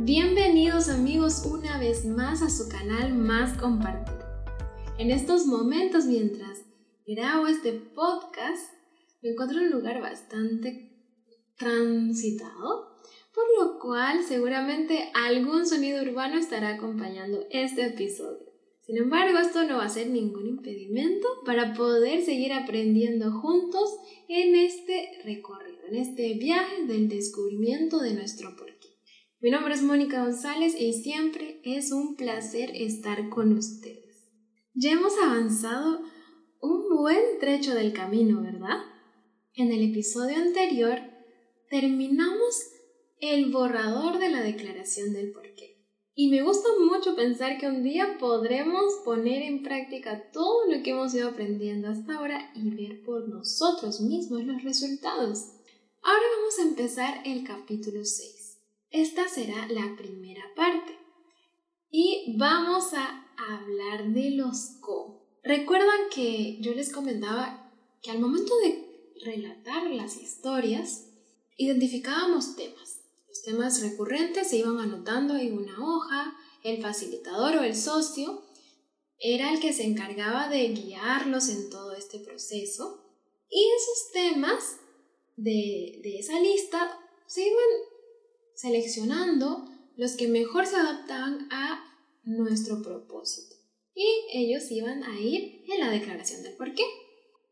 Bienvenidos amigos una vez más a su canal Más Compartido. En estos momentos mientras grabo este podcast me encuentro en un lugar bastante transitado, por lo cual seguramente algún sonido urbano estará acompañando este episodio. Sin embargo, esto no va a ser ningún impedimento para poder seguir aprendiendo juntos en este recorrido, en este viaje del descubrimiento de nuestro porqué. Mi nombre es Mónica González y siempre es un placer estar con ustedes. Ya hemos avanzado un buen trecho del camino, ¿verdad? En el episodio anterior terminamos el borrador de la declaración del porqué. Y me gusta mucho pensar que un día podremos poner en práctica todo lo que hemos ido aprendiendo hasta ahora y ver por nosotros mismos los resultados. Ahora vamos a empezar el capítulo 6. Esta será la primera parte. Y vamos a hablar de los cómo. Recuerdan que yo les comentaba que al momento de relatar las historias, identificábamos temas. Los temas recurrentes se iban anotando en una hoja, el facilitador o el socio era el que se encargaba de guiarlos en todo este proceso y esos temas de, de esa lista se iban seleccionando los que mejor se adaptaban a nuestro propósito. Y ellos iban a ir en la declaración del porqué.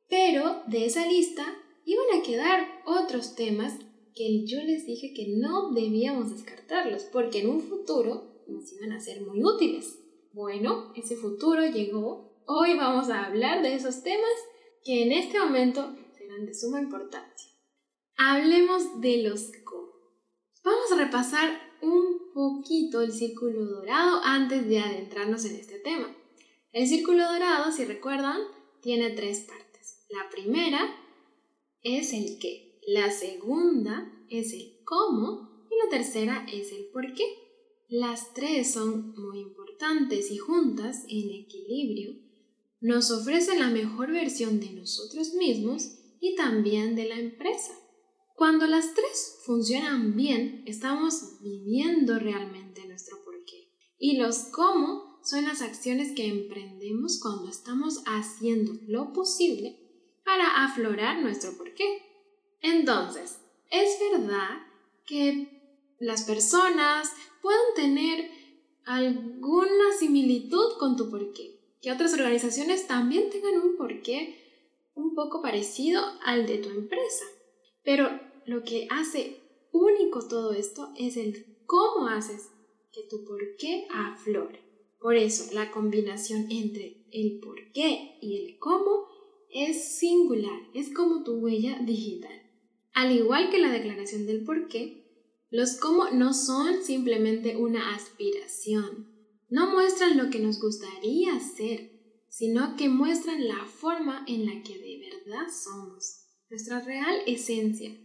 Pero de esa lista iban a quedar otros temas que yo les dije que no debíamos descartarlos, porque en un futuro nos iban a ser muy útiles. Bueno, ese futuro llegó. Hoy vamos a hablar de esos temas que en este momento serán de suma importancia. Hablemos de los Vamos a repasar un poquito el círculo dorado antes de adentrarnos en este tema. El círculo dorado, si recuerdan, tiene tres partes. La primera es el qué, la segunda es el cómo y la tercera es el por qué. Las tres son muy importantes y juntas, en equilibrio, nos ofrecen la mejor versión de nosotros mismos y también de la empresa. Cuando las tres funcionan bien, estamos viviendo realmente nuestro porqué. Y los cómo son las acciones que emprendemos cuando estamos haciendo lo posible para aflorar nuestro porqué. Entonces, es verdad que las personas pueden tener alguna similitud con tu porqué, que otras organizaciones también tengan un porqué un poco parecido al de tu empresa. Pero lo que hace único todo esto es el cómo haces que tu por qué aflore. Por eso, la combinación entre el por qué y el cómo es singular, es como tu huella digital. Al igual que la declaración del por qué, los cómo no son simplemente una aspiración, no muestran lo que nos gustaría ser, sino que muestran la forma en la que de verdad somos nuestra real esencia,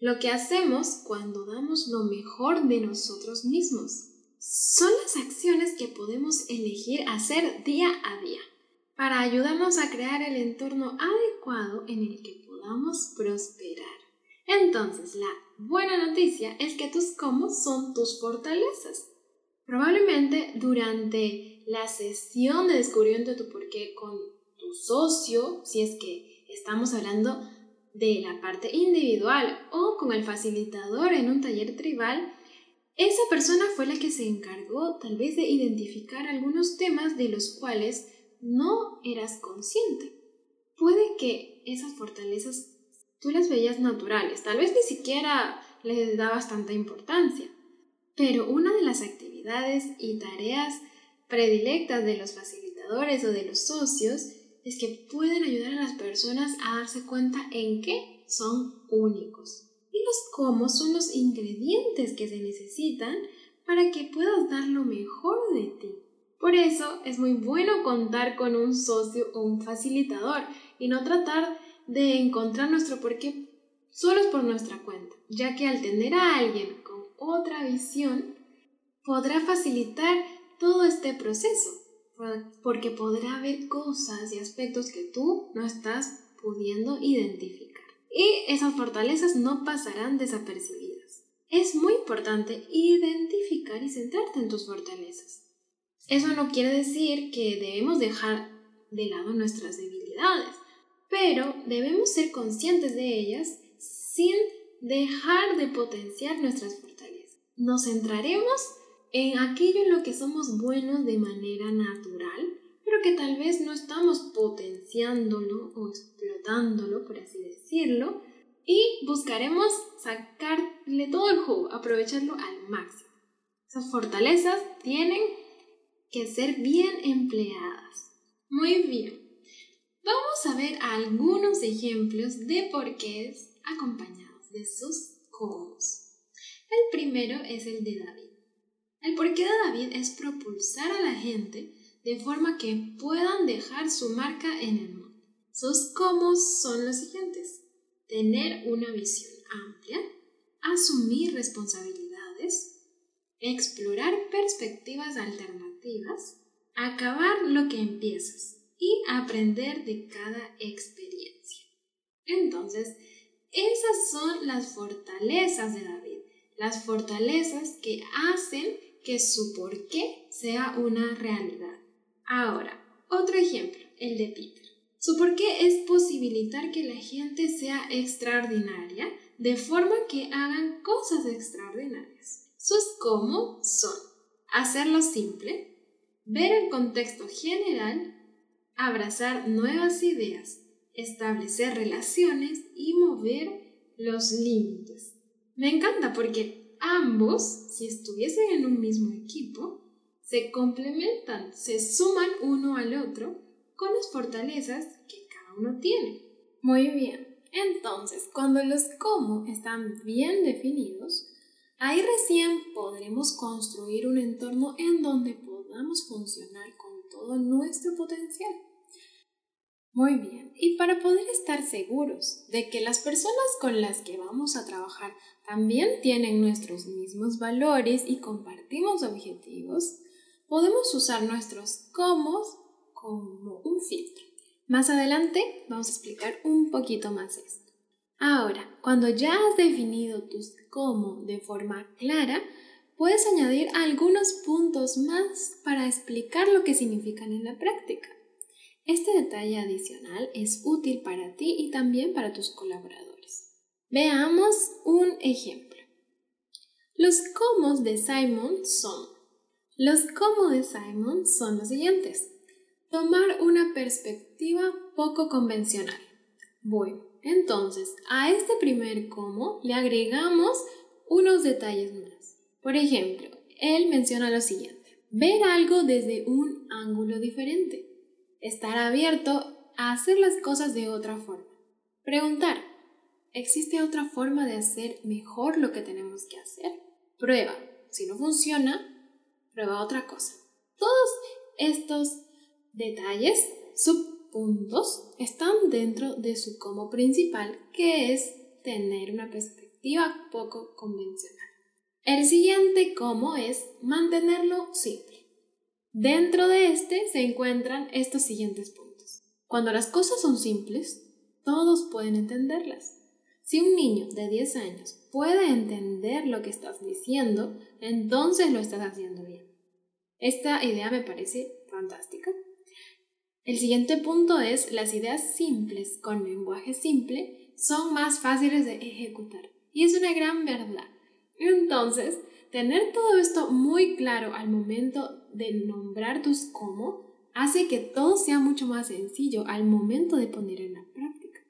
lo que hacemos cuando damos lo mejor de nosotros mismos. Son las acciones que podemos elegir hacer día a día para ayudarnos a crear el entorno adecuado en el que podamos prosperar. Entonces, la buena noticia es que tus cómo son tus fortalezas. Probablemente durante la sesión de descubrimiento de tu porqué con tu socio, si es que estamos hablando de la parte individual o con el facilitador en un taller tribal, esa persona fue la que se encargó tal vez de identificar algunos temas de los cuales no eras consciente. Puede que esas fortalezas tú las veías naturales, tal vez ni siquiera les dabas tanta importancia, pero una de las actividades y tareas predilectas de los facilitadores o de los socios es que pueden ayudar a las personas a darse cuenta en qué son únicos y los cómo son los ingredientes que se necesitan para que puedas dar lo mejor de ti. Por eso es muy bueno contar con un socio o un facilitador y no tratar de encontrar nuestro porqué solos por nuestra cuenta, ya que al tener a alguien con otra visión podrá facilitar todo este proceso porque podrá haber cosas y aspectos que tú no estás pudiendo identificar. Y esas fortalezas no pasarán desapercibidas. es muy importante identificar y centrarte en tus fortalezas. Eso no quiere decir que debemos dejar de lado nuestras debilidades, pero debemos ser conscientes de ellas sin dejar de potenciar nuestras fortalezas. Nos centraremos en aquello en lo que somos buenos de manera natural, pero que tal vez no estamos potenciándolo o explotándolo, por así decirlo, y buscaremos sacarle todo el jugo, aprovecharlo al máximo. Esas fortalezas tienen que ser bien empleadas. Muy bien. Vamos a ver algunos ejemplos de porqués acompañados de sus cómo. El primero es el de David. El porqué de David es propulsar a la gente de forma que puedan dejar su marca en el mundo. Sus cómo son los siguientes tener una visión amplia, asumir responsabilidades, explorar perspectivas alternativas, acabar lo que empiezas y aprender de cada experiencia. Entonces, esas son las fortalezas de David, las fortalezas que hacen que su porqué sea una realidad. Ahora, otro ejemplo, el de Peter. Su porqué es posibilitar que la gente sea extraordinaria de forma que hagan cosas extraordinarias. Sus cómo son hacerlo simple, ver el contexto general, abrazar nuevas ideas, establecer relaciones y mover los límites. Me encanta porque ambos, si estuviesen en un mismo equipo, se complementan, se suman uno al otro con las fortalezas que cada uno tiene. Muy bien, entonces cuando los cómo están bien definidos, ahí recién podremos construir un entorno en donde podamos funcionar con todo nuestro potencial. Muy bien, y para poder estar seguros de que las personas con las que vamos a trabajar también tienen nuestros mismos valores y compartimos objetivos, podemos usar nuestros cómo como un filtro. Más adelante vamos a explicar un poquito más esto. Ahora, cuando ya has definido tus cómo de forma clara, puedes añadir algunos puntos más para explicar lo que significan en la práctica. Este detalle adicional es útil para ti y también para tus colaboradores. Veamos un ejemplo. Los cómo de Simon son. Los de Simon son los siguientes. Tomar una perspectiva poco convencional. Bueno, entonces a este primer cómo le agregamos unos detalles más. Por ejemplo, él menciona lo siguiente. Ver algo desde un ángulo diferente. Estar abierto a hacer las cosas de otra forma. Preguntar. ¿Existe otra forma de hacer mejor lo que tenemos que hacer? Prueba. Si no funciona, prueba otra cosa. Todos estos detalles, subpuntos, están dentro de su como principal, que es tener una perspectiva poco convencional. El siguiente como es mantenerlo simple. Dentro de este se encuentran estos siguientes puntos. Cuando las cosas son simples, todos pueden entenderlas. Si un niño de 10 años puede entender lo que estás diciendo, entonces lo estás haciendo bien. Esta idea me parece fantástica. El siguiente punto es las ideas simples con lenguaje simple son más fáciles de ejecutar. Y es una gran verdad. Entonces, tener todo esto muy claro al momento de nombrar tus cómo hace que todo sea mucho más sencillo al momento de poner en la práctica.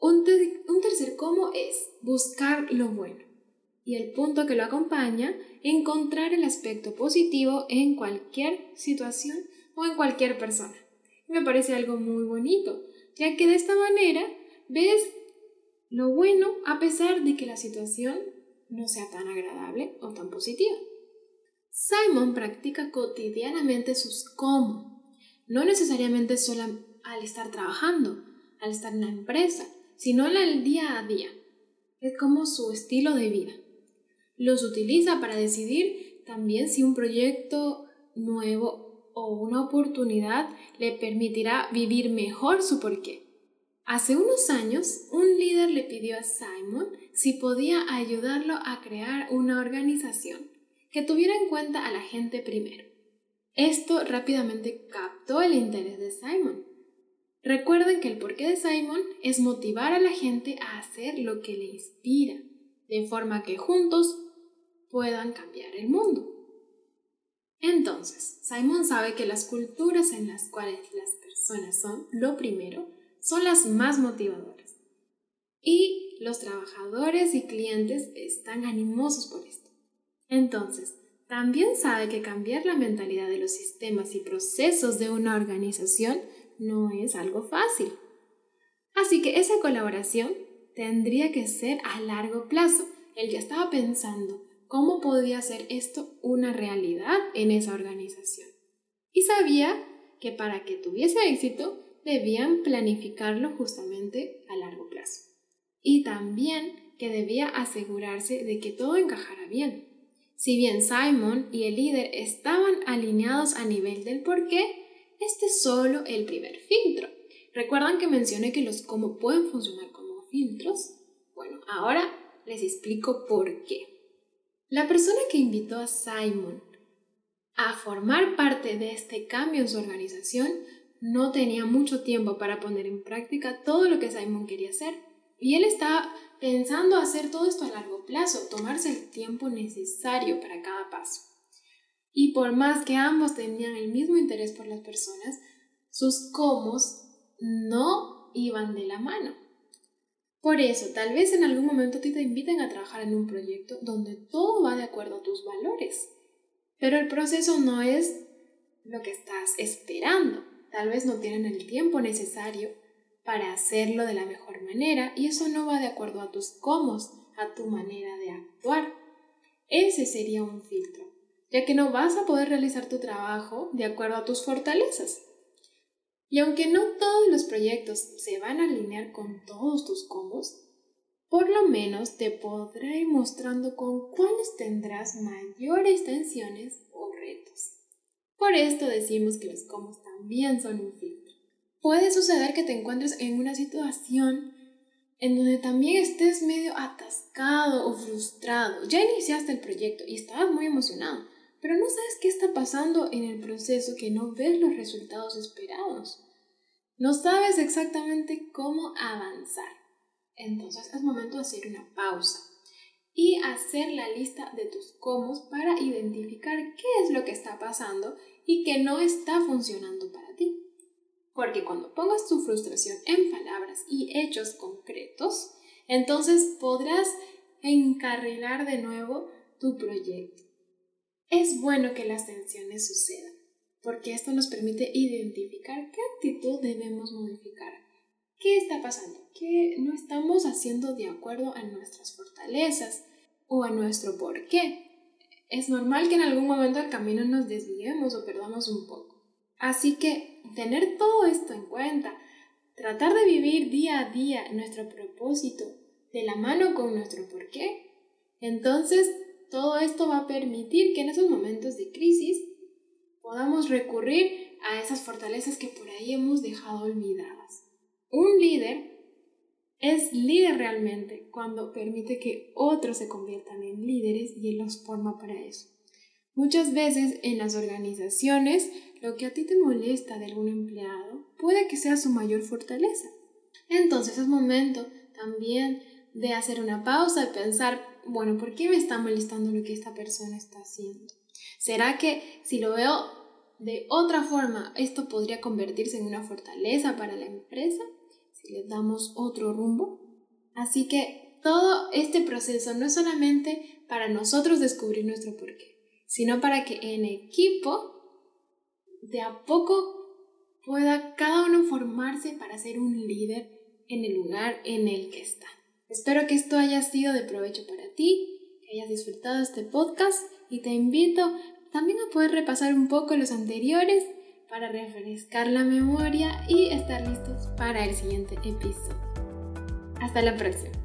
Un, un tercer cómo es buscar lo bueno. Y el punto que lo acompaña, encontrar el aspecto positivo en cualquier situación o en cualquier persona me parece algo muy bonito, ya que de esta manera ves lo bueno a pesar de que la situación no sea tan agradable o tan positiva. Simon practica cotidianamente sus cómo, no necesariamente solo al estar trabajando, al estar en la empresa, sino en el día a día. Es como su estilo de vida. Los utiliza para decidir también si un proyecto nuevo o una oportunidad le permitirá vivir mejor su porqué. Hace unos años, un líder le pidió a Simon si podía ayudarlo a crear una organización que tuviera en cuenta a la gente primero. Esto rápidamente captó el interés de Simon. Recuerden que el porqué de Simon es motivar a la gente a hacer lo que le inspira, de forma que juntos puedan cambiar el mundo. Entonces, Simon sabe que las culturas en las cuales las personas son lo primero son las más motivadoras. Y los trabajadores y clientes están animosos por esto. Entonces, también sabe que cambiar la mentalidad de los sistemas y procesos de una organización no es algo fácil. Así que esa colaboración tendría que ser a largo plazo. Él ya estaba pensando cómo podía hacer esto una realidad en esa organización. Y sabía que para que tuviese éxito debían planificarlo justamente a largo plazo. Y también que debía asegurarse de que todo encajara bien. Si bien Simon y el líder estaban alineados a nivel del por qué, este es solo el primer filtro. ¿Recuerdan que mencioné que los cómo pueden funcionar como filtros? Bueno, ahora les explico por qué. La persona que invitó a Simon a formar parte de este cambio en su organización no tenía mucho tiempo para poner en práctica todo lo que Simon quería hacer. Y él estaba pensando hacer todo esto a largo plazo, tomarse el tiempo necesario para cada paso. Y por más que ambos tenían el mismo interés por las personas, sus cómo no iban de la mano. Por eso, tal vez en algún momento te inviten a trabajar en un proyecto donde todo va de acuerdo a tus valores, pero el proceso no es lo que estás esperando. Tal vez no tienen el tiempo necesario para hacerlo de la mejor manera y eso no va de acuerdo a tus cómo, a tu manera de actuar. Ese sería un filtro, ya que no vas a poder realizar tu trabajo de acuerdo a tus fortalezas. Y aunque no todos los proyectos se van a alinear con todos tus cómo, por lo menos te podré ir mostrando con cuáles tendrás mayores tensiones o retos. Por esto decimos que los cómo también son un filtro. Puede suceder que te encuentres en una situación en donde también estés medio atascado o frustrado. Ya iniciaste el proyecto y estabas muy emocionado, pero no sabes qué está pasando en el proceso que no ves los resultados esperados. No sabes exactamente cómo avanzar. Entonces es momento de hacer una pausa y hacer la lista de tus cómo para identificar qué es lo que está pasando y que no está funcionando para ti. Porque cuando pongas tu frustración en palabras y hechos concretos, entonces podrás encarrilar de nuevo tu proyecto. Es bueno que las tensiones sucedan, porque esto nos permite identificar qué actitud debemos modificar. ¿Qué está pasando? ¿Qué no estamos haciendo de acuerdo a nuestras fortalezas o a nuestro por qué? Es normal que en algún momento del camino nos desviemos o perdamos un poco. Así que tener todo esto en cuenta, tratar de vivir día a día nuestro propósito de la mano con nuestro porqué, entonces todo esto va a permitir que en esos momentos de crisis podamos recurrir a esas fortalezas que por ahí hemos dejado olvidadas. Un líder es líder realmente cuando permite que otros se conviertan en líderes y él los forma para eso. Muchas veces en las organizaciones lo que a ti te molesta de algún empleado puede que sea su mayor fortaleza. Entonces es momento también de hacer una pausa, de pensar, bueno, ¿por qué me está molestando lo que esta persona está haciendo? ¿Será que si lo veo de otra forma, esto podría convertirse en una fortaleza para la empresa? Le damos otro rumbo. Así que todo este proceso no es solamente para nosotros descubrir nuestro porqué, sino para que en equipo de a poco pueda cada uno formarse para ser un líder en el lugar en el que está. Espero que esto haya sido de provecho para ti, que hayas disfrutado este podcast y te invito también a poder repasar un poco los anteriores para refrescar la memoria y estar listos para el siguiente episodio. Hasta la próxima.